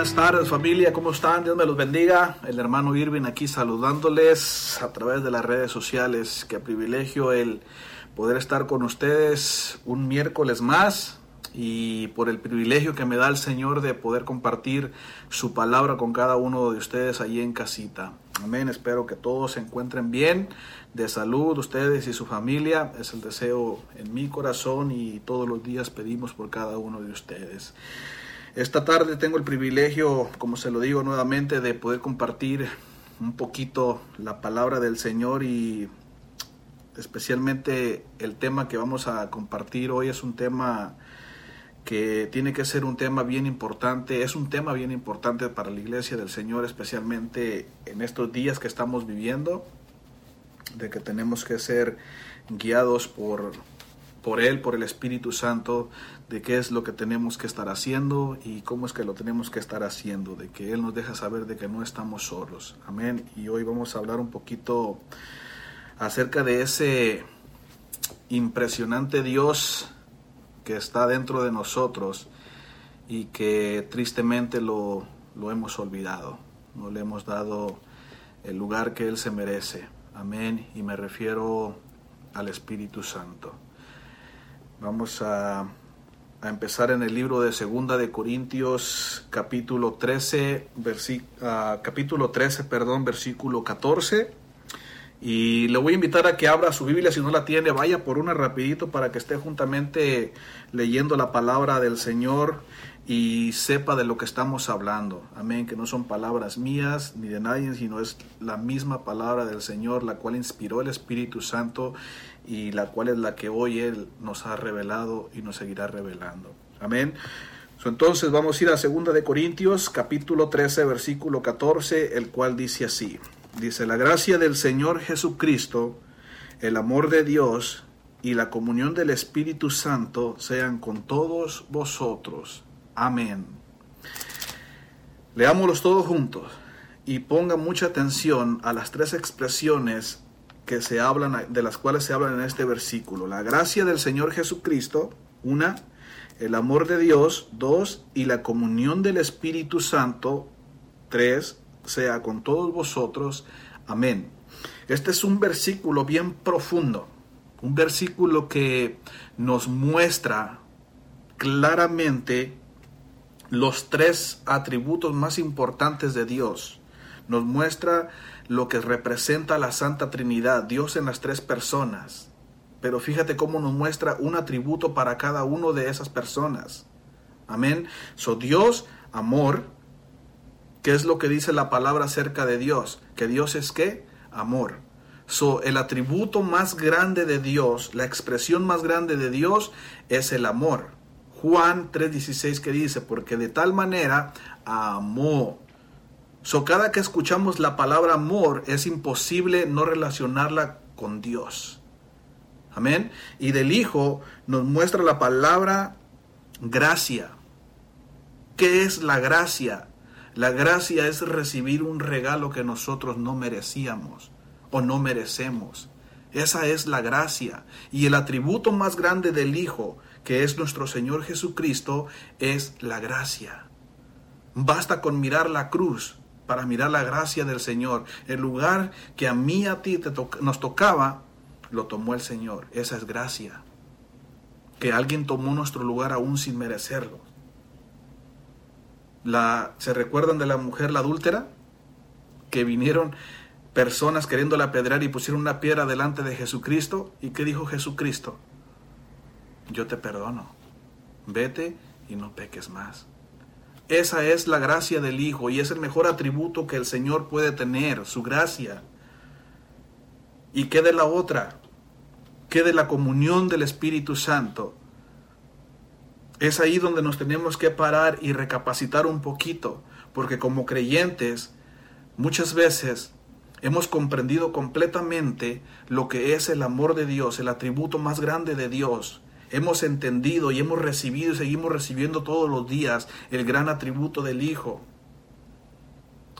Buenas tardes familia, ¿cómo están? Dios me los bendiga. El hermano Irving aquí saludándoles a través de las redes sociales. Qué privilegio el poder estar con ustedes un miércoles más y por el privilegio que me da el Señor de poder compartir su palabra con cada uno de ustedes allí en casita. Amén, espero que todos se encuentren bien, de salud, ustedes y su familia. Es el deseo en mi corazón y todos los días pedimos por cada uno de ustedes. Esta tarde tengo el privilegio, como se lo digo nuevamente, de poder compartir un poquito la palabra del Señor y especialmente el tema que vamos a compartir hoy es un tema que tiene que ser un tema bien importante, es un tema bien importante para la iglesia del Señor, especialmente en estos días que estamos viviendo, de que tenemos que ser guiados por, por Él, por el Espíritu Santo, de qué es lo que tenemos que estar haciendo y cómo es que lo tenemos que estar haciendo, de que Él nos deja saber de que no estamos solos. Amén. Y hoy vamos a hablar un poquito acerca de ese impresionante Dios que está dentro de nosotros y que tristemente lo, lo hemos olvidado. No le hemos dado el lugar que Él se merece. Amén. Y me refiero al Espíritu Santo. Vamos a, a empezar en el libro de Segunda de Corintios, capítulo 13, uh, capítulo 13, perdón, versículo 14. Y le voy a invitar a que abra su Biblia, si no la tiene, vaya por una rapidito para que esté juntamente leyendo la palabra del Señor y sepa de lo que estamos hablando. Amén, que no son palabras mías ni de nadie, sino es la misma palabra del Señor, la cual inspiró el Espíritu Santo y la cual es la que hoy Él nos ha revelado y nos seguirá revelando. Amén. Entonces vamos a ir a 2 de Corintios, capítulo 13, versículo 14, el cual dice así. Dice, la gracia del Señor Jesucristo, el amor de Dios y la comunión del Espíritu Santo sean con todos vosotros. Amén. Leámoslos todos juntos y ponga mucha atención a las tres expresiones que se hablan, de las cuales se hablan en este versículo. La gracia del Señor Jesucristo, una, el amor de Dios, dos, y la comunión del Espíritu Santo, tres, sea con todos vosotros. Amén. Este es un versículo bien profundo, un versículo que nos muestra claramente los tres atributos más importantes de Dios. Nos muestra lo que representa la Santa Trinidad, Dios en las tres personas. Pero fíjate cómo nos muestra un atributo para cada uno de esas personas. Amén. So Dios, amor, ¿Qué es lo que dice la palabra acerca de Dios? Que Dios es qué? Amor. So, el atributo más grande de Dios, la expresión más grande de Dios es el amor. Juan 3:16 que dice, porque de tal manera amó. So, cada que escuchamos la palabra amor es imposible no relacionarla con Dios. Amén. Y del Hijo nos muestra la palabra gracia. ¿Qué es la gracia? La gracia es recibir un regalo que nosotros no merecíamos o no merecemos. Esa es la gracia. Y el atributo más grande del Hijo, que es nuestro Señor Jesucristo, es la gracia. Basta con mirar la cruz para mirar la gracia del Señor. El lugar que a mí a ti nos tocaba, lo tomó el Señor. Esa es gracia. Que alguien tomó nuestro lugar aún sin merecerlo. ¿Se recuerdan de la mujer la adúltera? Que vinieron personas queriéndola apedrear y pusieron una piedra delante de Jesucristo. ¿Y qué dijo Jesucristo? Yo te perdono. Vete y no peques más. Esa es la gracia del Hijo y es el mejor atributo que el Señor puede tener, su gracia. ¿Y qué de la otra? ¿Qué de la comunión del Espíritu Santo? Es ahí donde nos tenemos que parar y recapacitar un poquito, porque como creyentes muchas veces hemos comprendido completamente lo que es el amor de Dios, el atributo más grande de Dios. Hemos entendido y hemos recibido y seguimos recibiendo todos los días el gran atributo del Hijo,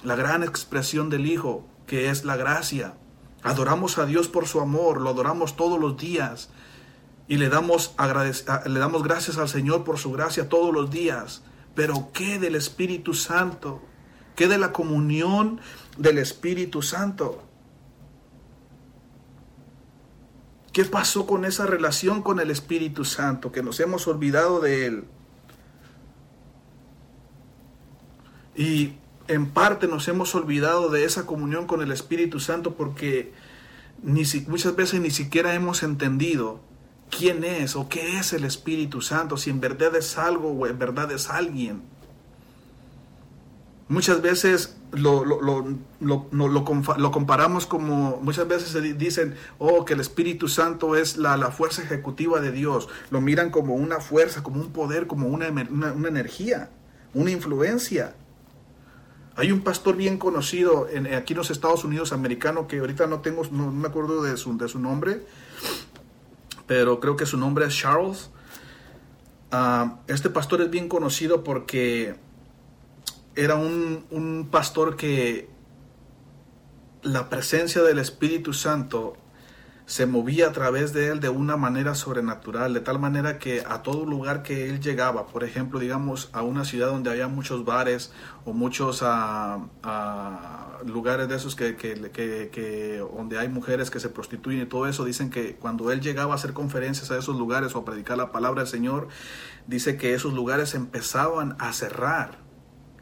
la gran expresión del Hijo, que es la gracia. Adoramos a Dios por su amor, lo adoramos todos los días, y le damos, le damos gracias al Señor por su gracia todos los días. Pero ¿qué del Espíritu Santo? ¿Qué de la comunión del Espíritu Santo? ¿Qué pasó con esa relación con el Espíritu Santo? Que nos hemos olvidado de Él. Y en parte nos hemos olvidado de esa comunión con el Espíritu Santo porque ni muchas veces ni siquiera hemos entendido quién es o qué es el Espíritu Santo, si en verdad es algo o en verdad es alguien. Muchas veces lo, lo, lo, lo, comparamos como, muchas veces se dicen, oh, que el Espíritu Santo es la, la, fuerza ejecutiva de Dios. Lo miran como una fuerza, como un poder, como una, una, energía, una influencia. Hay un pastor bien conocido en, aquí en los Estados Unidos americano que ahorita no tengo, no, me acuerdo de su, de su nombre, pero creo que su nombre es Charles. Ah, este pastor es bien conocido porque era un, un pastor que la presencia del Espíritu Santo se movía a través de él de una manera sobrenatural, de tal manera que a todo lugar que él llegaba, por ejemplo, digamos, a una ciudad donde había muchos bares o muchos uh, lugares de esos que, que, que, donde hay mujeres que se prostituyen y todo eso, dicen que cuando él llegaba a hacer conferencias a esos lugares o a predicar la palabra del Señor, dice que esos lugares empezaban a cerrar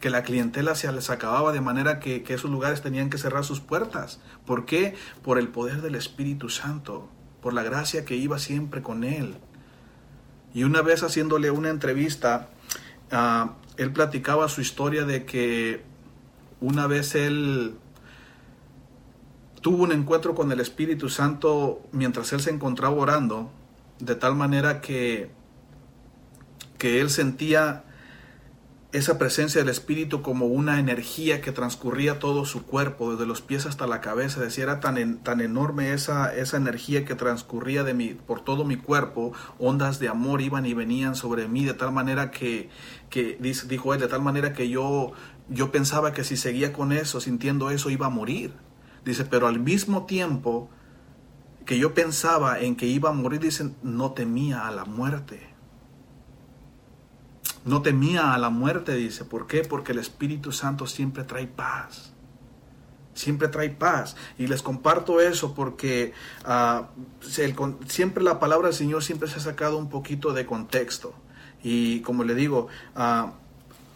que la clientela se les acababa de manera que, esos lugares tenían que cerrar sus puertas. ¿Por qué? Por el poder del Espíritu Santo, por la gracia que iba siempre con él. Y una vez haciéndole una entrevista, ah, él platicaba su historia de que una vez él tuvo un encuentro con el Espíritu Santo mientras él se encontraba orando, de tal manera que, que él sentía esa presencia del Espíritu como una energía que transcurría todo su cuerpo, desde los pies hasta la cabeza. Decía, era tan, tan enorme esa, esa energía que transcurría de mi, por todo mi cuerpo, ondas de amor iban y venían sobre mí, de tal manera que, que dijo él, de tal manera que yo, yo pensaba que si seguía con eso, sintiendo eso, iba a morir. Dice, pero al mismo tiempo que yo pensaba en que iba a morir, dicen, no temía a la muerte no temía a la muerte, dice. ¿Por qué? Porque el Espíritu Santo siempre trae paz. Siempre trae paz. Y les comparto eso porque ah, siempre la palabra del Señor siempre se ha sacado un poquito de contexto. Y como le digo, ah,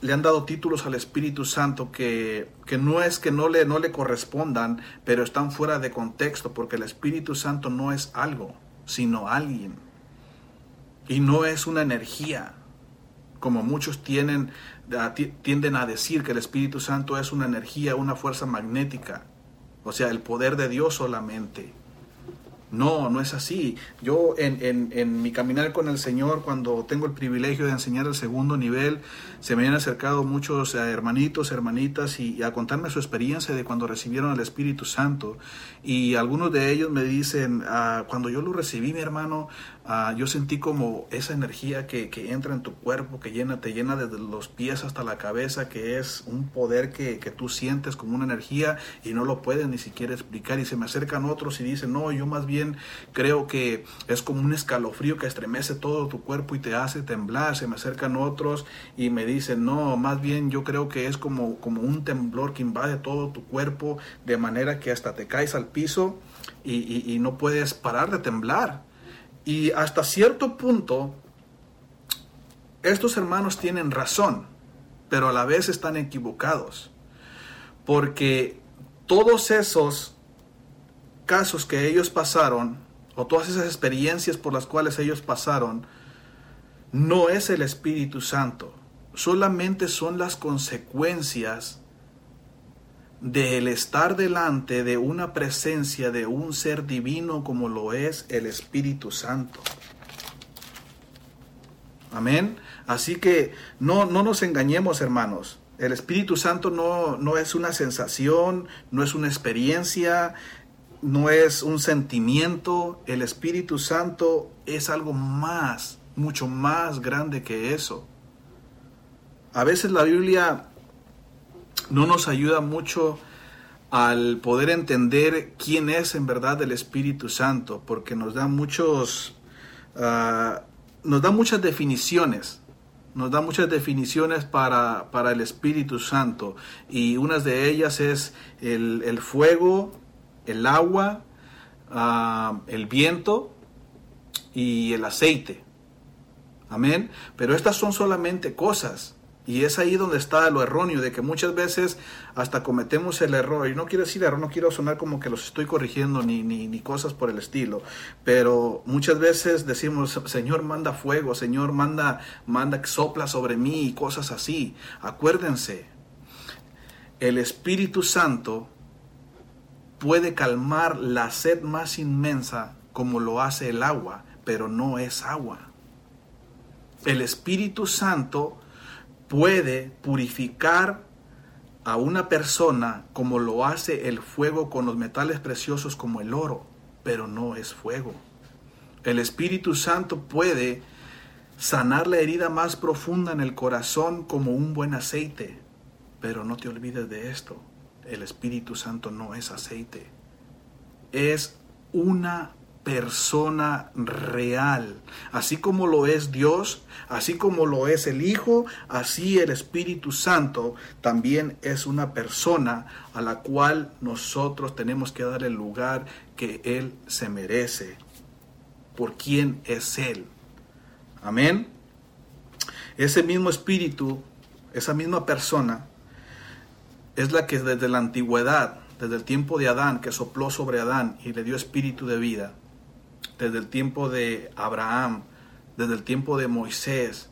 le han dado títulos al Espíritu Santo que, que, no es que no le, no le correspondan, pero están fuera de contexto, porque el Espíritu Santo no es algo, sino alguien. Y no es una energía como muchos tienen, tienden a decir que el Espíritu Santo es una energía, una fuerza magnética, o sea, el poder de Dios solamente. No, no es así. Yo en, en, mi caminar con el Señor, cuando tengo el privilegio de enseñar el segundo nivel, se me han acercado muchos eh, hermanitos, hermanitas y, a contarme su experiencia de cuando recibieron el Espíritu Santo. Y algunos de ellos me dicen, ah, cuando yo lo recibí, mi hermano, Ah, yo sentí como esa energía que, entra en tu cuerpo, que llena, te llena desde los pies hasta la cabeza, que es un poder que, tú sientes como una energía y no lo puedes ni siquiera explicar. Y se me acercan otros y dicen, no, yo más bien creo que es como un escalofrío que estremece todo tu cuerpo y te hace temblar. Se me acercan otros y me dicen, no, más bien yo creo que es como, como un temblor que invade todo tu cuerpo de manera que hasta te caes al piso y no puedes parar de temblar. Y hasta cierto punto, estos hermanos tienen razón, pero a la vez están equivocados. Porque todos esos casos que ellos pasaron, o todas esas experiencias por las cuales ellos pasaron, no es el Espíritu Santo, solamente son las consecuencias del estar delante de una presencia de un ser divino como lo es el Espíritu Santo. Amén. Así que no, no nos engañemos, hermanos. El Espíritu Santo no, no es una sensación, no es una experiencia, no es un sentimiento. El Espíritu Santo es algo más, mucho más grande que eso. A veces la Biblia no nos ayuda mucho al poder entender quién es en verdad el Espíritu Santo, porque nos da muchos, ah, nos da muchas definiciones nos da muchas definiciones para, para el Espíritu Santo y una de ellas es el, el fuego, el agua, uh, el viento y el aceite. Amén. Pero estas son solamente cosas. Y es ahí donde está lo erróneo, de que muchas veces hasta cometemos el error. Y no quiero decir error, no quiero sonar como que los estoy corrigiendo ni, ni, ni, cosas por el estilo. Pero muchas veces decimos, Señor, manda fuego, Señor, manda, manda, sopla sobre mí y cosas así. Acuérdense, el Espíritu Santo puede calmar la sed más inmensa como lo hace el agua, pero no es agua. El Espíritu Santo puede purificar a una persona como lo hace el fuego con los metales preciosos como el oro, pero no es fuego. El Espíritu Santo puede sanar la herida más profunda en el corazón como un buen aceite, pero no te olvides de esto, el Espíritu Santo no es aceite, es una persona real. Así como lo es Dios, así como lo es el Hijo, así el Espíritu Santo también es una persona a la cual nosotros tenemos que dar el lugar que Él se merece. Por quién es Él. Amén. Ese mismo Espíritu, esa misma persona, es la que desde la antigüedad, desde el tiempo de Adán, que sopló sobre Adán y le dio espíritu de vida, desde el tiempo de Abraham, desde el tiempo de Moisés,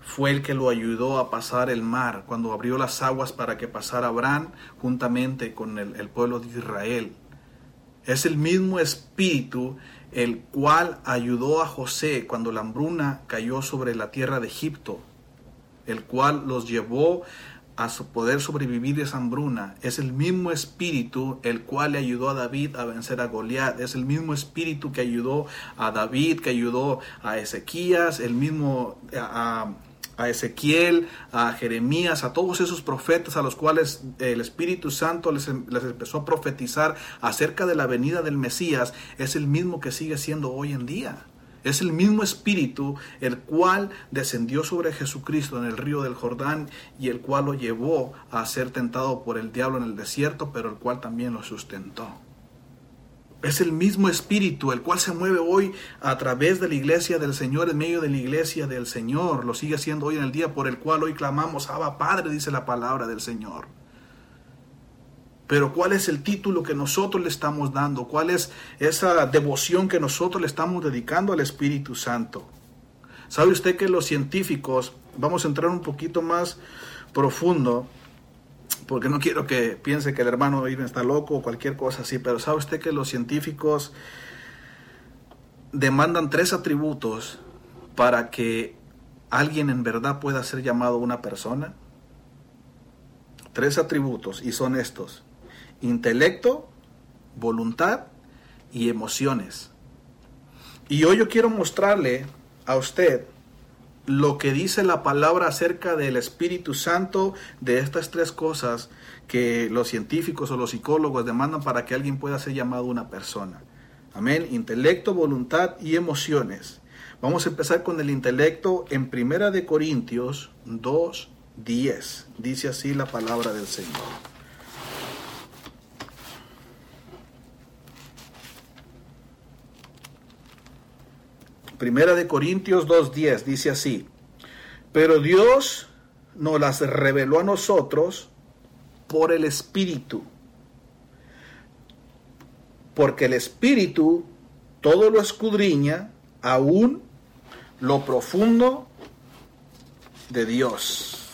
fue el que lo ayudó a pasar el mar, cuando abrió las aguas para que pasara Abraham juntamente con el, pueblo de Israel. Es el mismo espíritu el cual ayudó a José cuando la hambruna cayó sobre la tierra de Egipto, el cual los llevó a poder sobrevivir esa hambruna. Es el mismo espíritu el cual le ayudó a David a vencer a Goliat. Es el mismo espíritu que ayudó a David, que ayudó a Ezequías, el mismo a, a Ezequiel, a Jeremías, a todos esos profetas a los cuales el Espíritu Santo les, les empezó a profetizar acerca de la venida del Mesías. Es el mismo que sigue siendo hoy en día. Es el mismo espíritu el cual descendió sobre Jesucristo en el río del Jordán y el cual lo llevó a ser tentado por el diablo en el desierto, pero el cual también lo sustentó. Es el mismo espíritu el cual se mueve hoy a través de la iglesia del Señor, en medio de la iglesia del Señor. Lo sigue haciendo hoy en el día por el cual hoy clamamos, Abba Padre, dice la palabra del Señor. Pero ¿cuál es el título que nosotros le estamos dando? ¿Cuál es esa devoción que nosotros le estamos dedicando al Espíritu Santo? ¿Sabe usted que los científicos, vamos a entrar un poquito más profundo, porque no quiero que piense que el hermano Irving está loco o cualquier cosa así, pero ¿sabe usted que los científicos demandan tres atributos para que alguien en verdad pueda ser llamado una persona? Tres atributos y son estos intelecto, voluntad y emociones. Y hoy yo quiero mostrarle a usted lo que dice la palabra acerca del Espíritu Santo, de estas tres cosas que los científicos o los psicólogos demandan para que alguien pueda ser llamado una persona. Amén. Intelecto, voluntad y emociones. Vamos a empezar con el intelecto en Primera de Corintios 2, 10. Dice así la palabra del Señor. Primera de Corintios 2.10 dice así, pero Dios nos las reveló a nosotros por el Espíritu, porque el Espíritu todo lo escudriña, aún lo profundo de Dios.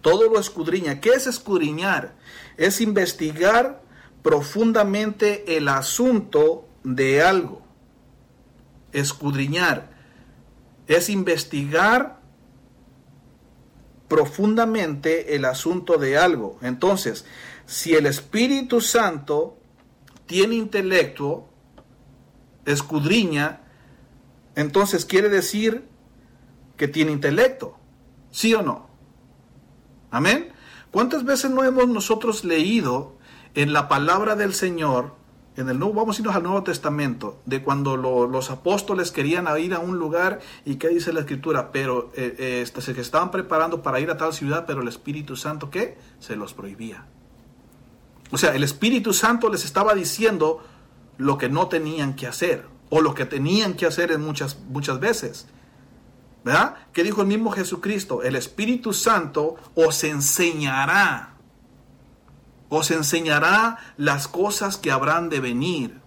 Todo lo escudriña. ¿Qué es escudriñar? Es investigar profundamente el asunto de algo escudriñar, es investigar profundamente el asunto de algo. Entonces, si el Espíritu Santo tiene intelecto, escudriña, entonces quiere decir que tiene intelecto. ¿Sí o no? Amén. ¿Cuántas veces no hemos nosotros leído en la palabra del Señor en el nuevo, vamos a irnos al Nuevo Testamento, de cuando los apóstoles querían ir a un lugar y qué dice la escritura, pero eh, eh, este, se estaban preparando para ir a tal ciudad, pero el Espíritu Santo, ¿qué? Se los prohibía. O sea, el Espíritu Santo les estaba diciendo lo que no tenían que hacer, o lo que tenían que hacer en muchas, muchas veces. ¿Verdad? ¿Qué dijo el mismo Jesucristo? El Espíritu Santo os enseñará, os enseñará las cosas que habrán de venir.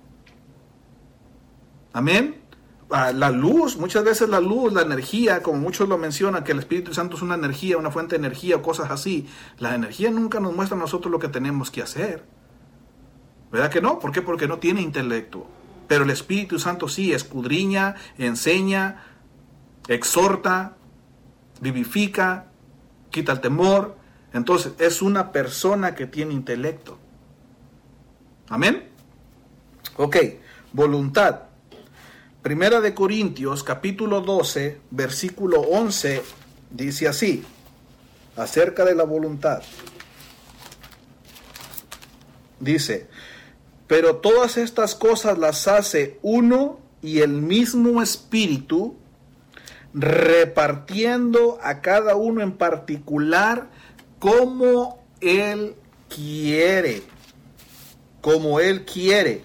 Amén. Ah, la luz, muchas veces la luz, la energía, como muchos lo mencionan, que el Espíritu Santo es una energía, una fuente de energía o cosas así. La energía nunca nos muestra a nosotros lo que tenemos que hacer. ¿Verdad que no? ¿Por qué? Porque no tiene intelecto. Pero el Espíritu Santo sí escudriña, enseña, exhorta, vivifica, quita el temor. Entonces es una persona que tiene intelecto. Amén. Ok, voluntad. Primera de Corintios capítulo 12, versículo 11, dice así, acerca de la voluntad. Dice, pero todas estas cosas las hace uno y el mismo espíritu, repartiendo a cada uno en particular como Él quiere. Como Él quiere.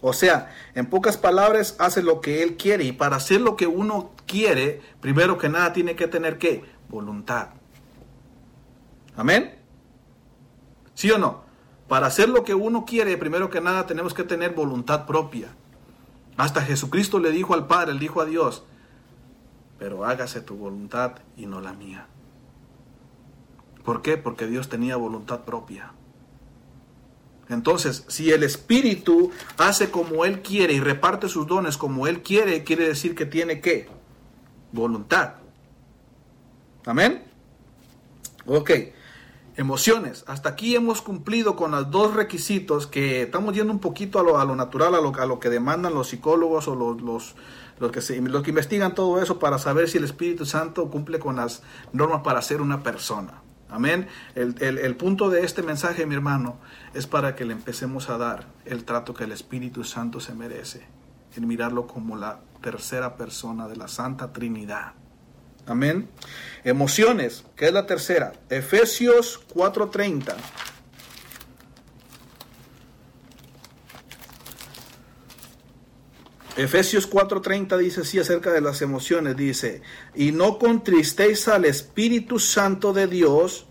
O sea, en pocas palabras, hace lo que Él quiere. Y para hacer lo que uno quiere, primero que nada tiene que tener qué? Voluntad. Amén. ¿Sí o no? Para hacer lo que uno quiere, primero que nada tenemos que tener voluntad propia. Hasta Jesucristo le dijo al Padre, le dijo a Dios, pero hágase tu voluntad y no la mía. ¿Por qué? Porque Dios tenía voluntad propia. Entonces, si el Espíritu hace como Él quiere y reparte sus dones como Él quiere, quiere decir que tiene qué? Voluntad. Amén. Ok. Emociones. Hasta aquí hemos cumplido con los dos requisitos que estamos yendo un poquito a lo, a lo natural, a lo, a lo, que demandan los psicólogos o los, los, los que, se, los que investigan todo eso para saber si el Espíritu Santo cumple con las normas para ser una persona. Amén. El, el, el, punto de este mensaje, mi hermano, es para que le empecemos a dar el trato que el Espíritu Santo se merece, en mirarlo como la tercera persona de la Santa Trinidad. Amén. Emociones, que es la tercera. Efesios 4:30. Efesios 4:30 dice así acerca de las emociones, dice, y no contristéis al Espíritu Santo de Dios,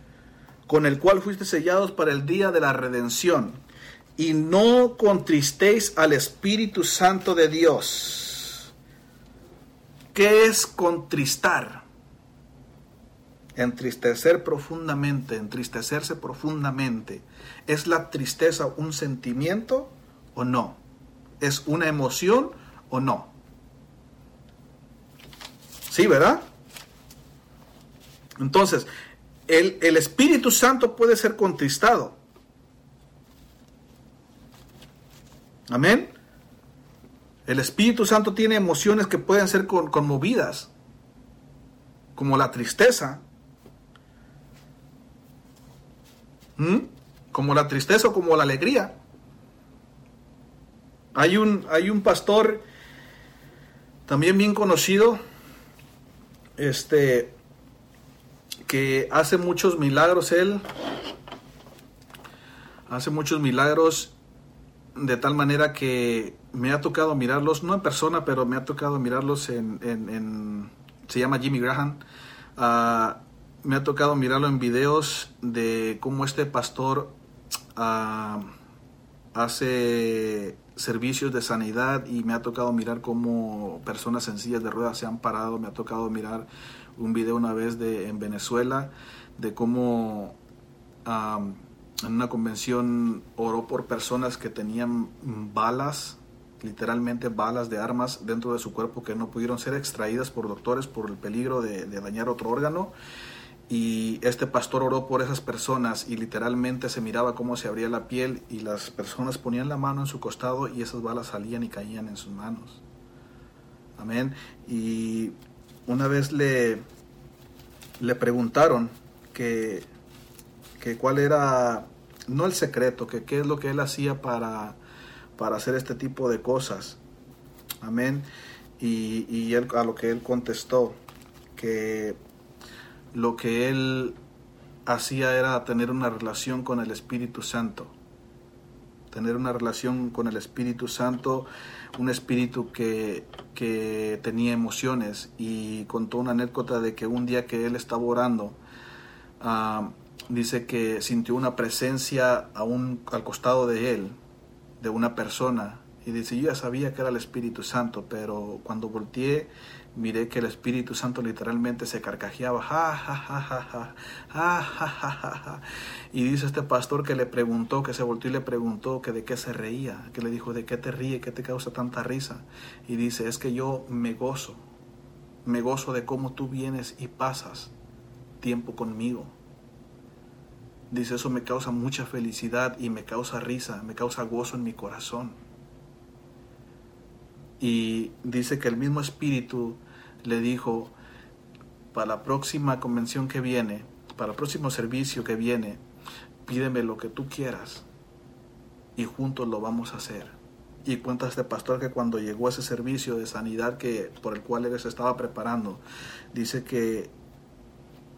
con el cual fuiste sellados para el día de la redención, y no contristéis al Espíritu Santo de Dios. ¿Qué es contristar? Entristecer profundamente, entristecerse profundamente. ¿Es la tristeza un sentimiento o no? ¿Es una emoción o no? Sí, ¿verdad? Entonces, el, el, Espíritu Santo puede ser contristado. Amén. El Espíritu Santo tiene emociones que pueden ser con, conmovidas, como la tristeza, ¿Mm? como la tristeza o como la alegría. Hay un, hay un pastor también bien conocido, este, que hace muchos milagros él, hace muchos milagros de tal manera que me ha tocado mirarlos, no en persona, pero me ha tocado mirarlos en, en, se llama Jimmy Graham, uh, me ha tocado mirarlo en videos de cómo este pastor uh, hace servicios de sanidad y me ha tocado mirar cómo personas sencillas de ruedas se han parado. Me ha tocado mirar un video una vez de, en Venezuela de cómo um, en una convención oró por personas que tenían balas, literalmente balas de armas dentro de su cuerpo que no pudieron ser extraídas por doctores por el peligro de, de dañar otro órgano y este pastor oró por esas personas y literalmente se miraba cómo se abría la piel y las personas ponían la mano en su costado y esas balas salían y caían en sus manos. Amén. Y una vez le, le preguntaron que, que cuál era, no el secreto, que qué es lo que él hacía para, para hacer este tipo de cosas. Amén. Y, y él, a lo que él contestó, que lo que él hacía era tener una relación con el Espíritu Santo. Tener una relación con el Espíritu Santo, un espíritu que, que tenía emociones. Y contó una anécdota de que un día que él estaba orando, ah, dice que sintió una presencia aún al costado de él, de una persona. Y dice, yo ya sabía que era el Espíritu Santo, pero cuando volteé, miré que el Espíritu Santo literalmente se carcajeaba. Ja, ja, ja, ja, ja, ja, ja, ja. Y dice este pastor que le preguntó, que se volteó y le preguntó que de qué se reía, que le dijo, ¿de qué te ríe? ¿Qué te causa tanta risa? Y dice, es que yo me gozo, me gozo de cómo tú vienes y pasas tiempo conmigo. Dice, eso me causa mucha felicidad y me causa risa, me causa gozo en mi corazón. Y dice que el mismo espíritu le dijo, para la próxima convención que viene, para el próximo servicio que viene, pídeme lo que tú quieras y juntos lo vamos a hacer. Y cuenta este pastor que cuando llegó a ese servicio de sanidad que por el cual él se estaba preparando, dice que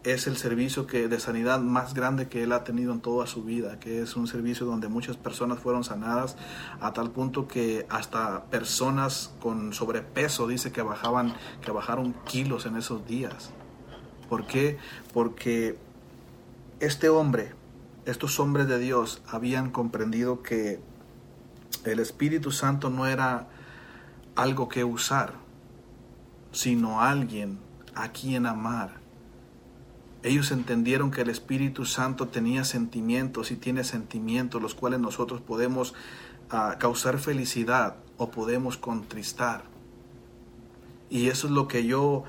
es el servicio que, de sanidad más grande que él ha tenido en toda su vida, que es un servicio donde muchas personas fueron sanadas a tal punto que hasta personas con sobrepeso dice que bajaban, que bajaron kilos en esos días. ¿Por qué? Porque este hombre, estos hombres de Dios habían comprendido que el Espíritu Santo no era algo que usar, sino alguien a quien amar ellos entendieron que el Espíritu Santo tenía sentimientos y tiene sentimientos los cuales nosotros podemos uh, causar felicidad o podemos contristar. Y eso es lo que yo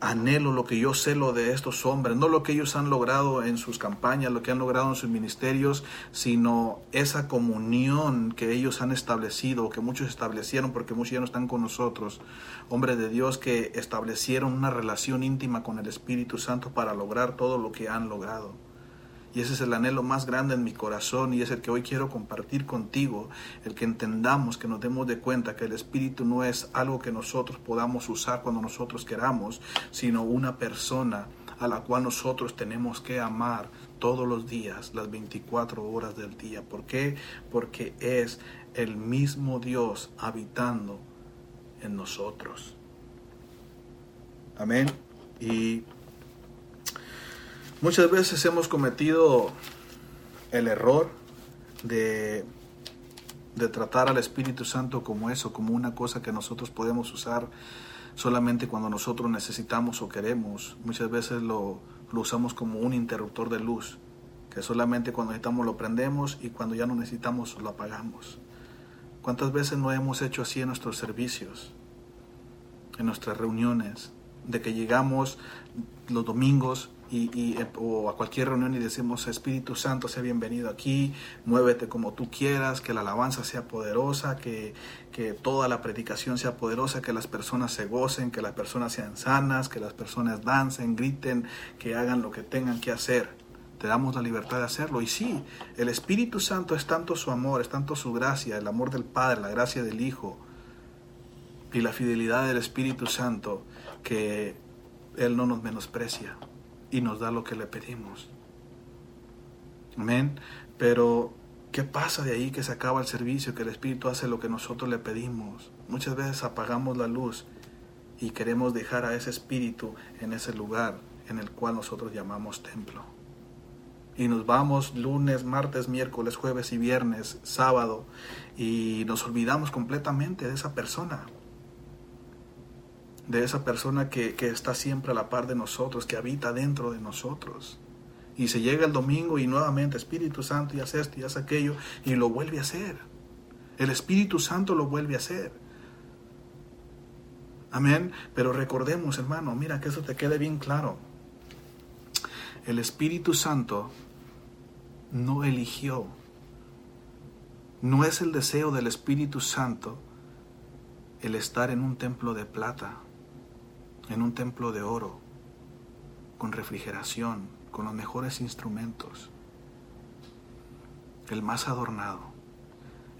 anhelo, lo que yo celo de estos hombres, no lo que ellos han logrado en sus campañas, lo que han logrado en sus ministerios, sino esa comunión que ellos han establecido, que muchos establecieron, porque muchos ya no están con nosotros, hombres de Dios que establecieron una relación íntima con el Espíritu Santo para lograr todo lo que han logrado. Y ese es el anhelo más grande en mi corazón y es el que hoy quiero compartir contigo, el que entendamos, que nos demos de cuenta que el Espíritu no es algo que nosotros podamos usar cuando nosotros queramos, sino una persona a la cual nosotros tenemos que amar todos los días, las 24 horas del día. ¿Por qué? Porque es el mismo Dios habitando en nosotros. Amén. Y Muchas veces hemos cometido el error de, de tratar al Espíritu Santo como eso, como una cosa que nosotros podemos usar solamente cuando nosotros necesitamos o queremos. Muchas veces lo, lo usamos como un interruptor de luz, que solamente cuando necesitamos lo prendemos y cuando ya no necesitamos lo apagamos. ¿Cuántas veces no hemos hecho así en nuestros servicios, en nuestras reuniones? De que llegamos los domingos y, eh, o a cualquier reunión y decimos, Espíritu Santo, sea bienvenido aquí, muévete como tú quieras, que la alabanza sea poderosa, que, que toda la predicación sea poderosa, que las personas se gocen, que las personas sean sanas, que las personas dancen, griten, que hagan lo que tengan que hacer. Te damos la libertad de hacerlo. Y sí, el Espíritu Santo es tanto su amor, es tanto su gracia, el amor del Padre, la gracia del Hijo y la fidelidad del Espíritu Santo que Él no nos menosprecia y nos da lo que le pedimos. Amén. Pero, ¿qué pasa de ahí que se acaba el servicio, que el Espíritu hace lo que nosotros le pedimos? Muchas veces apagamos la luz y queremos dejar a ese Espíritu en ese lugar en el cual nosotros llamamos templo. Y nos vamos lunes, martes, miércoles, jueves y viernes, sábado, y nos olvidamos completamente de esa persona de esa persona que, está siempre a la par de nosotros, que habita dentro de nosotros. Y se llega el domingo y nuevamente Espíritu Santo y hace esto y hace aquello y lo vuelve a hacer. El Espíritu Santo lo vuelve a hacer. Amén. Pero recordemos, hermano, mira que eso te quede bien claro. El Espíritu Santo no eligió. No es el deseo del Espíritu Santo el estar en un templo de plata en un templo de oro, con refrigeración, con los mejores instrumentos, el más adornado.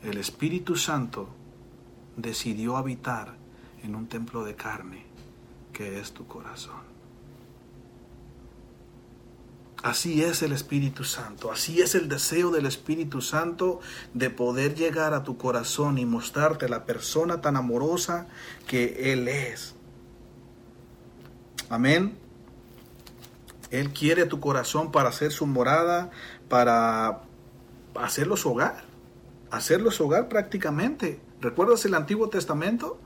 el Espíritu Santo decidió habitar en un templo de carne que es tu corazón. Así es el Espíritu Santo, así es el deseo del Espíritu Santo de poder llegar a tu corazón y mostrarte la persona tan amorosa que Él es. Amén. Él quiere tu corazón para hacer su morada, para hacerlo su hogar, hacerlo su hogar prácticamente. ¿Recuerdas el Antiguo Testamento?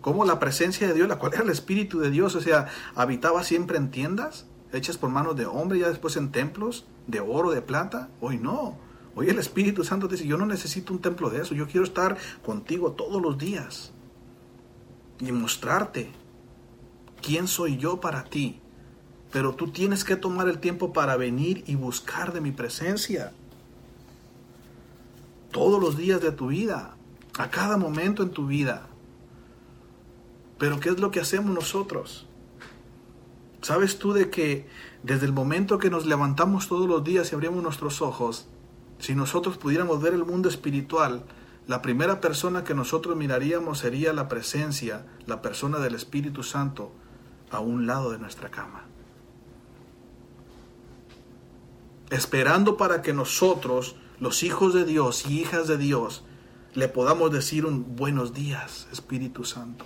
Cómo la presencia de Dios, la cual era el Espíritu de Dios, o sea, habitaba siempre en tiendas hechas por manos de hombre, ya después en templos de oro, de plata. Hoy no. Hoy el Espíritu Santo dice, yo no necesito un templo de eso, yo quiero estar contigo todos los días y mostrarte quién soy yo para ti. Pero tú tienes que tomar el tiempo para venir y buscar de mi presencia. Todos los días de tu vida, a cada momento en tu vida. Pero ¿qué es lo que hacemos nosotros? ¿Sabes tú de que desde el momento que nos levantamos todos los días y abrimos nuestros ojos, si nosotros pudiéramos ver el mundo espiritual, la primera persona que nosotros miraríamos sería la presencia, la persona del Espíritu Santo a un lado de nuestra cama? Esperando para que nosotros, los hijos de Dios y hijas de Dios, le podamos decir un buenos días, Espíritu Santo.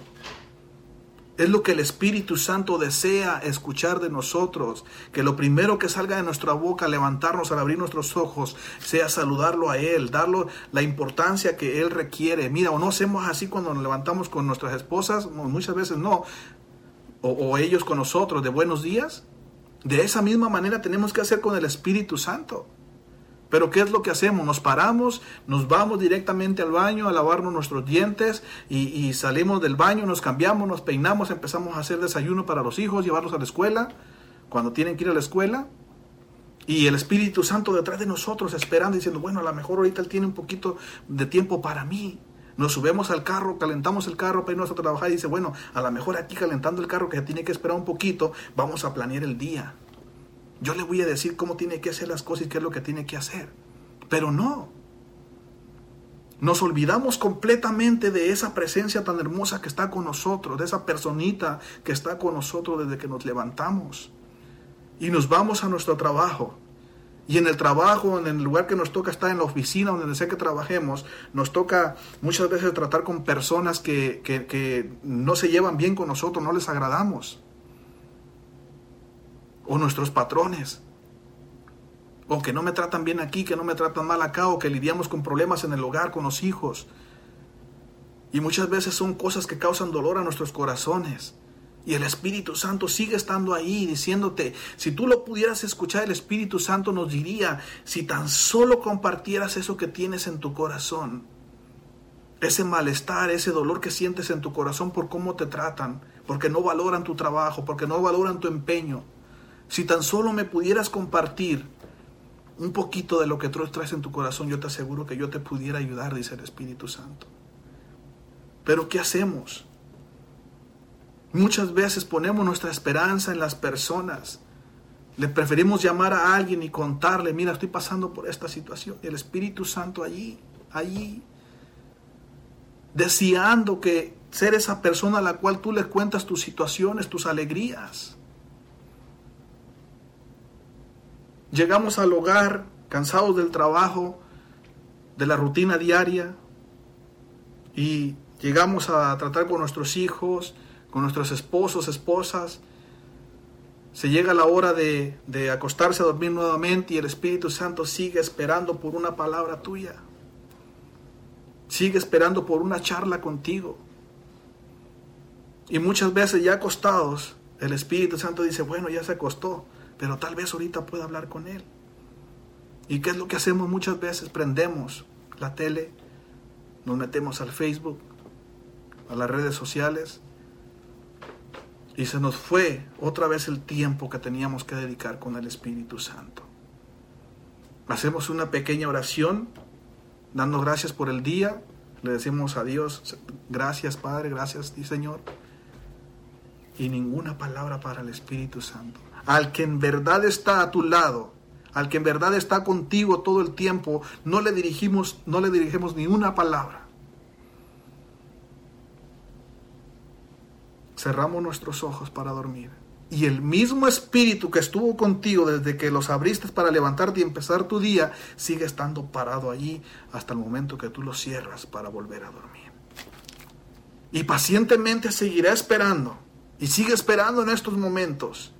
Es lo que el Espíritu Santo desea escuchar de nosotros. Que lo primero que salga de nuestra boca, levantarnos al abrir nuestros ojos, sea saludarlo a Él, darle la importancia que Él requiere. Mira, o no hacemos así cuando nos levantamos con nuestras esposas, muchas veces no. O, ellos con nosotros, de buenos días. De esa misma manera tenemos que hacer con el Espíritu Santo. Pero ¿qué es lo que hacemos? Nos paramos, nos vamos directamente al baño a lavarnos nuestros dientes y, salimos del baño, nos cambiamos, nos peinamos, empezamos a hacer desayuno para los hijos, llevarlos a la escuela, cuando tienen que ir a la escuela. Y el Espíritu Santo detrás de nosotros esperando, diciendo, bueno, a lo mejor ahorita Él tiene un poquito de tiempo para mí. Nos subimos al carro, calentamos el carro para irnos a trabajar y dice, bueno, a lo mejor aquí calentando el carro que tiene que esperar un poquito, vamos a planear el día. Yo le voy a decir cómo tiene que hacer las cosas y qué es lo que tiene que hacer. Pero no. Nos olvidamos completamente de esa presencia tan hermosa que está con nosotros, de esa personita que está con nosotros desde que nos levantamos. Y nos vamos a nuestro trabajo. Y en el trabajo, en el lugar que nos toca estar, en la oficina, donde sea que trabajemos, nos toca muchas veces tratar con personas que, que no se llevan bien con nosotros, no les agradamos o nuestros patrones, o que no me tratan bien aquí, que no me tratan mal acá, o que lidiamos con problemas en el hogar, con los hijos. Y muchas veces son cosas que causan dolor a nuestros corazones. Y el Espíritu Santo sigue estando ahí diciéndote, si tú lo pudieras escuchar, el Espíritu Santo nos diría, si tan solo compartieras eso que tienes en tu corazón, ese malestar, ese dolor que sientes en tu corazón por cómo te tratan, porque no valoran tu trabajo, porque no valoran tu empeño, si tan solo me pudieras compartir un poquito de lo que tú traes en tu corazón, yo te aseguro que yo te pudiera ayudar, dice el Espíritu Santo. Pero ¿qué hacemos? Muchas veces ponemos nuestra esperanza en las personas. Le preferimos llamar a alguien y contarle, mira, estoy pasando por esta situación. El Espíritu Santo allí, allí, deseando que ser esa persona a la cual tú le cuentas tus situaciones, tus alegrías. Llegamos al hogar cansados del trabajo, de la rutina diaria, y llegamos a tratar con nuestros hijos, con nuestros esposos, esposas. Se llega la hora de, de, acostarse a dormir nuevamente y el Espíritu Santo sigue esperando por una palabra tuya. Sigue esperando por una charla contigo. Y muchas veces ya acostados, el Espíritu Santo dice, bueno, ya se acostó pero tal vez ahorita pueda hablar con Él. ¿Y qué es lo que hacemos muchas veces? Prendemos la tele, nos metemos al Facebook, a las redes sociales, y se nos fue otra vez el tiempo que teníamos que dedicar con el Espíritu Santo. Hacemos una pequeña oración, dando gracias por el día, le decimos a Dios, gracias Padre, gracias Señor, y ninguna palabra para el Espíritu Santo al que en verdad está a tu lado, al que en verdad está contigo todo el tiempo, no le dirigimos, no le dirigimos ni una palabra. Cerramos nuestros ojos para dormir. Y el mismo espíritu que estuvo contigo desde que los abriste para levantarte y empezar tu día, sigue estando parado allí hasta el momento que tú lo cierras para volver a dormir. Y pacientemente seguirá esperando. Y sigue esperando en estos momentos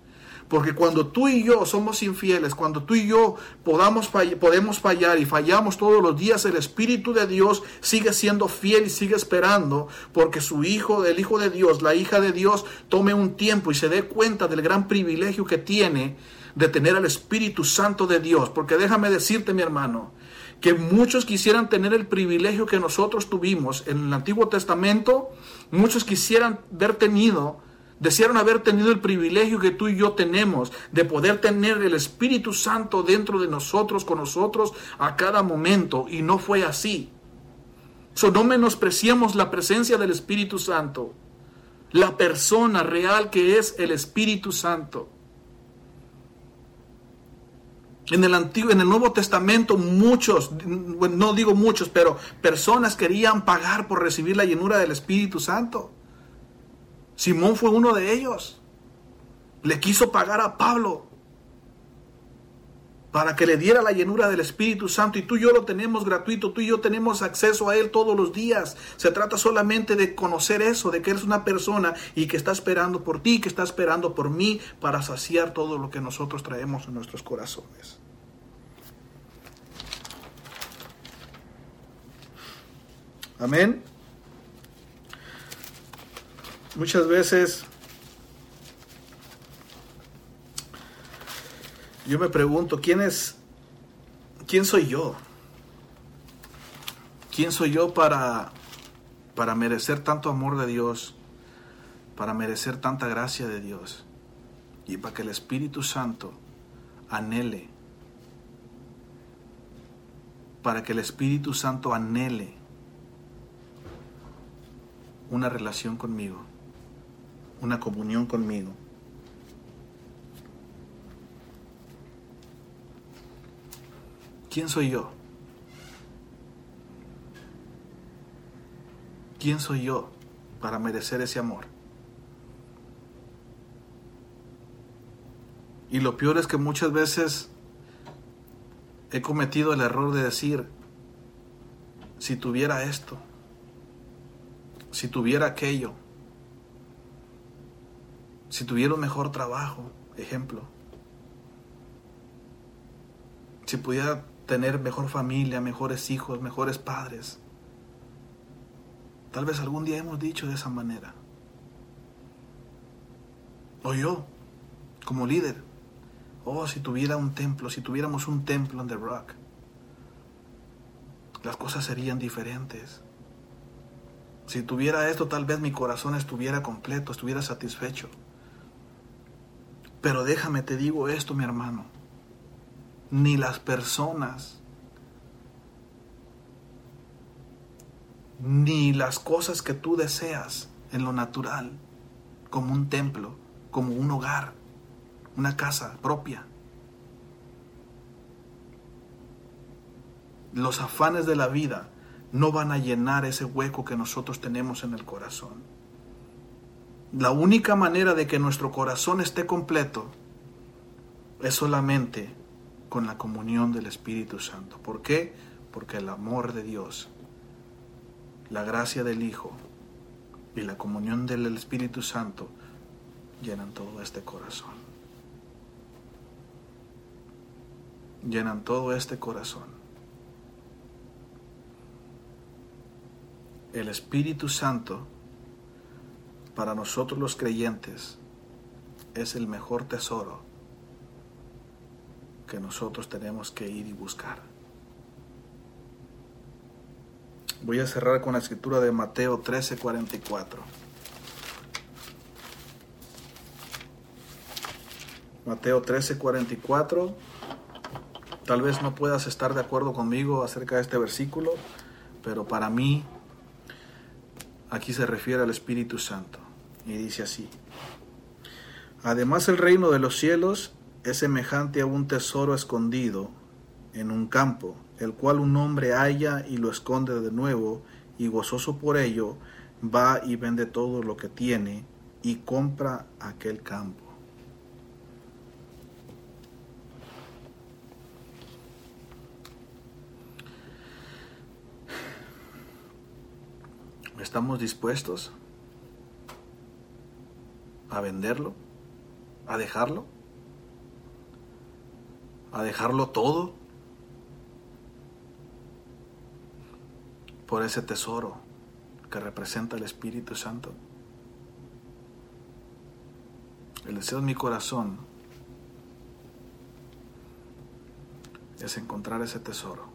porque cuando tú y yo somos infieles, cuando tú y yo podamos podemos fallar y fallamos todos los días, el Espíritu de Dios sigue siendo fiel y sigue esperando porque su Hijo, el Hijo de Dios, la hija de Dios, tome un tiempo y se dé cuenta del gran privilegio que tiene de tener al Espíritu Santo de Dios. Porque déjame decirte, mi hermano, que muchos quisieran tener el privilegio que nosotros tuvimos en el Antiguo Testamento, muchos quisieran haber tenido Desearon haber tenido el privilegio que tú y yo tenemos de poder tener el Espíritu Santo dentro de nosotros, con nosotros a cada momento. Y no fue así. So, no menospreciemos la presencia del Espíritu Santo. La persona real que es el Espíritu Santo. En el Antiguo, en el Nuevo Testamento, muchos, no digo muchos, pero personas querían pagar por recibir la llenura del Espíritu Santo. Simón fue uno de ellos. Le quiso pagar a Pablo para que le diera la llenura del Espíritu Santo y tú y yo lo tenemos gratuito, tú y yo tenemos acceso a Él todos los días. Se trata solamente de conocer eso, de que eres una persona y que está esperando por ti, que está esperando por mí para saciar todo lo que nosotros traemos en nuestros corazones. Amén. Muchas veces yo me pregunto, ¿quién es, quién soy yo? ¿Quién soy yo para, para merecer tanto amor de Dios, para merecer tanta gracia de Dios y para que el Espíritu Santo anhele, para que el Espíritu Santo anhele una relación conmigo? Una comunión conmigo. ¿Quién soy yo? ¿Quién soy yo para merecer ese amor? Y lo peor es que muchas veces he cometido el error de decir, si tuviera esto, si tuviera aquello, si tuviera un mejor trabajo, ejemplo, si pudiera tener mejor familia, mejores hijos, mejores padres. Tal vez algún día hemos dicho de esa manera. O yo, como líder, oh, si tuviera un templo, si tuviéramos un templo en The Rock, las cosas serían diferentes. Si tuviera esto, tal vez mi corazón estuviera completo, estuviera satisfecho. Pero déjame, te digo esto, mi hermano. Ni las personas, ni las cosas que tú deseas en lo natural, como un templo, como un hogar, una casa propia. Los afanes de la vida no van a llenar ese hueco que nosotros tenemos en el corazón. La única manera de que nuestro corazón esté completo es solamente con la comunión del Espíritu Santo. ¿Por qué? Porque el amor de Dios, la gracia del Hijo y la comunión del Espíritu Santo llenan todo este corazón. Llenan todo este corazón. El Espíritu Santo para nosotros los creyentes es el mejor tesoro que nosotros tenemos que ir y buscar. Voy a cerrar con la escritura de Mateo 13:44. Mateo 13:44. Tal vez no puedas estar de acuerdo conmigo acerca de este versículo, pero para mí aquí se refiere al Espíritu Santo. Y dice así. Además el reino de los cielos es semejante a un tesoro escondido en un campo, el cual un hombre halla y lo esconde de nuevo, y gozoso por ello, va y vende todo lo que tiene y compra aquel campo. ¿Estamos dispuestos a venderlo? ¿A dejarlo? ¿A dejarlo todo? Por ese tesoro que representa el Espíritu Santo. El deseo de mi corazón es encontrar ese tesoro.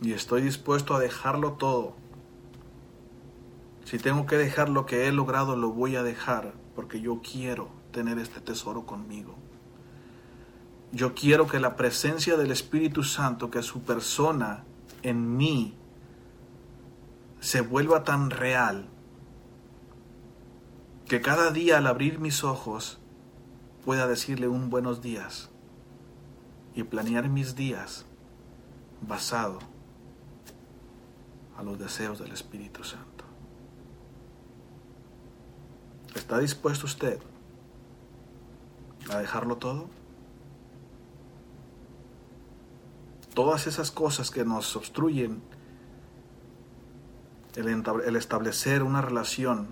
Y estoy dispuesto a dejarlo todo. Si tengo que dejar lo que he logrado, lo voy a dejar porque yo quiero tener este tesoro conmigo. Yo quiero que la presencia del Espíritu Santo, que su persona en mí, se vuelva tan real que cada día al abrir mis ojos pueda decirle un buenos días y planear mis días basado a los deseos del Espíritu Santo. ¿Está dispuesto usted a dejarlo todo? Todas esas cosas que nos obstruyen el, establecer una relación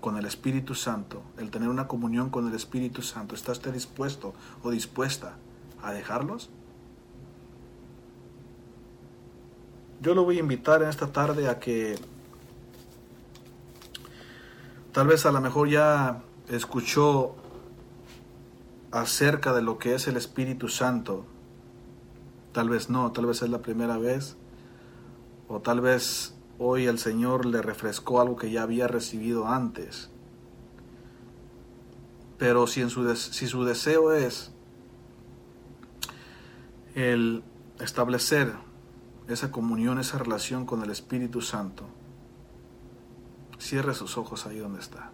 con el Espíritu Santo, el tener una comunión con el Espíritu Santo, ¿está usted dispuesto o dispuesta a dejarlos? Yo lo voy a invitar en esta tarde a que tal vez a lo mejor ya escuchó acerca de lo que es el Espíritu Santo. Tal vez no, tal vez es la primera vez. O tal vez hoy el Señor le refrescó algo que ya había recibido antes. Pero si, si su deseo es el establecer esa comunión, esa relación con el Espíritu Santo, cierre sus ojos ahí donde está.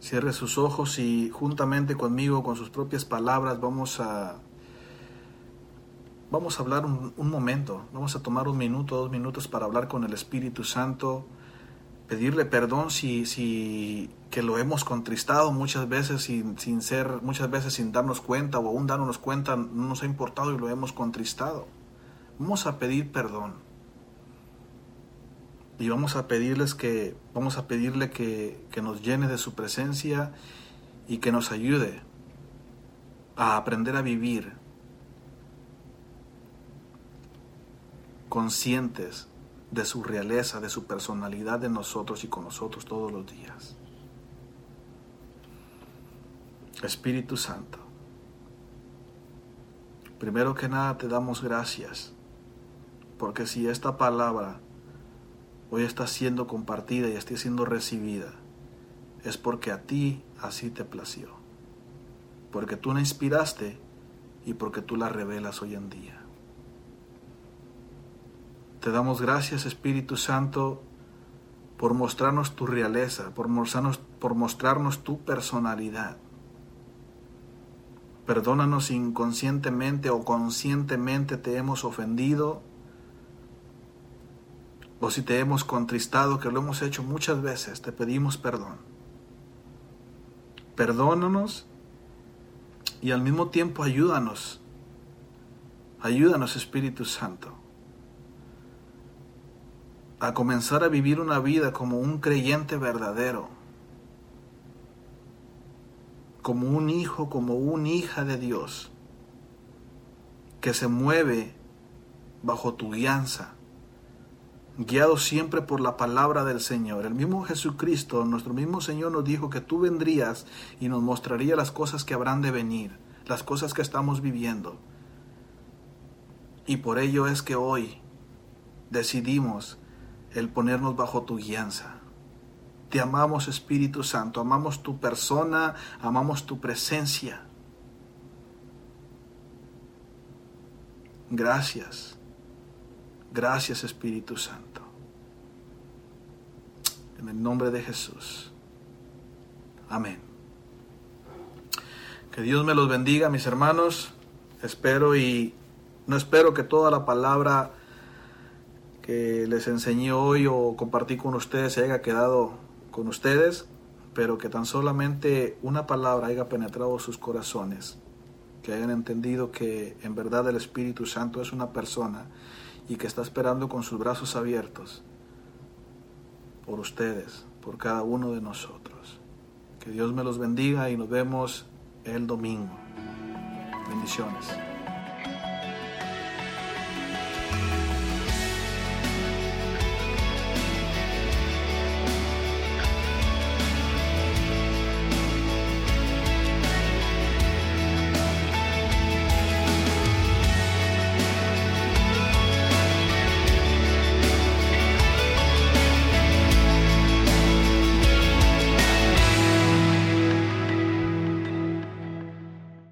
Cierre sus ojos y juntamente conmigo, con sus propias palabras, vamos a vamos a hablar un, momento, vamos a tomar un minuto, dos minutos para hablar con el Espíritu Santo, pedirle perdón si, si que lo hemos contristado muchas veces sin, sin ser, muchas veces sin darnos cuenta o aún darnos cuenta no nos ha importado y lo hemos contristado. Vamos a pedir perdón. Y vamos a pedirles que, vamos a pedirle que, que nos llene de su presencia y que nos ayude a aprender a vivir conscientes de su realeza, de su personalidad de nosotros y con nosotros todos los días. Espíritu Santo, primero que nada te damos gracias, porque si esta palabra hoy está siendo compartida y está siendo recibida, es porque a ti así te plació, porque tú la inspiraste y porque tú la revelas hoy en día. Te damos gracias, Espíritu Santo, por mostrarnos tu realeza, por mostrarnos, por mostrarnos tu personalidad. Perdónanos inconscientemente o conscientemente te hemos ofendido o si te hemos contristado, que lo hemos hecho muchas veces, te pedimos perdón. Perdónanos y al mismo tiempo ayúdanos. Ayúdanos, Espíritu Santo a comenzar a vivir una vida como un creyente verdadero, como un hijo, como una hija de Dios, que se mueve bajo tu guianza, guiado siempre por la palabra del Señor. El mismo Jesucristo, nuestro mismo Señor nos dijo que tú vendrías y nos mostrarías las cosas que habrán de venir, las cosas que estamos viviendo. Y por ello es que hoy decidimos el ponernos bajo tu guianza. Te amamos Espíritu Santo, amamos tu persona, amamos tu presencia. Gracias, gracias Espíritu Santo. En el nombre de Jesús. Amén. Que Dios me los bendiga, mis hermanos. Espero y no espero que toda la palabra que les enseñé hoy o compartí con ustedes se haya quedado con ustedes, pero que tan solamente una palabra haya penetrado sus corazones, que hayan entendido que en verdad el Espíritu Santo es una persona y que está esperando con sus brazos abiertos por ustedes, por cada uno de nosotros. Que Dios me los bendiga y nos vemos el domingo. Bendiciones.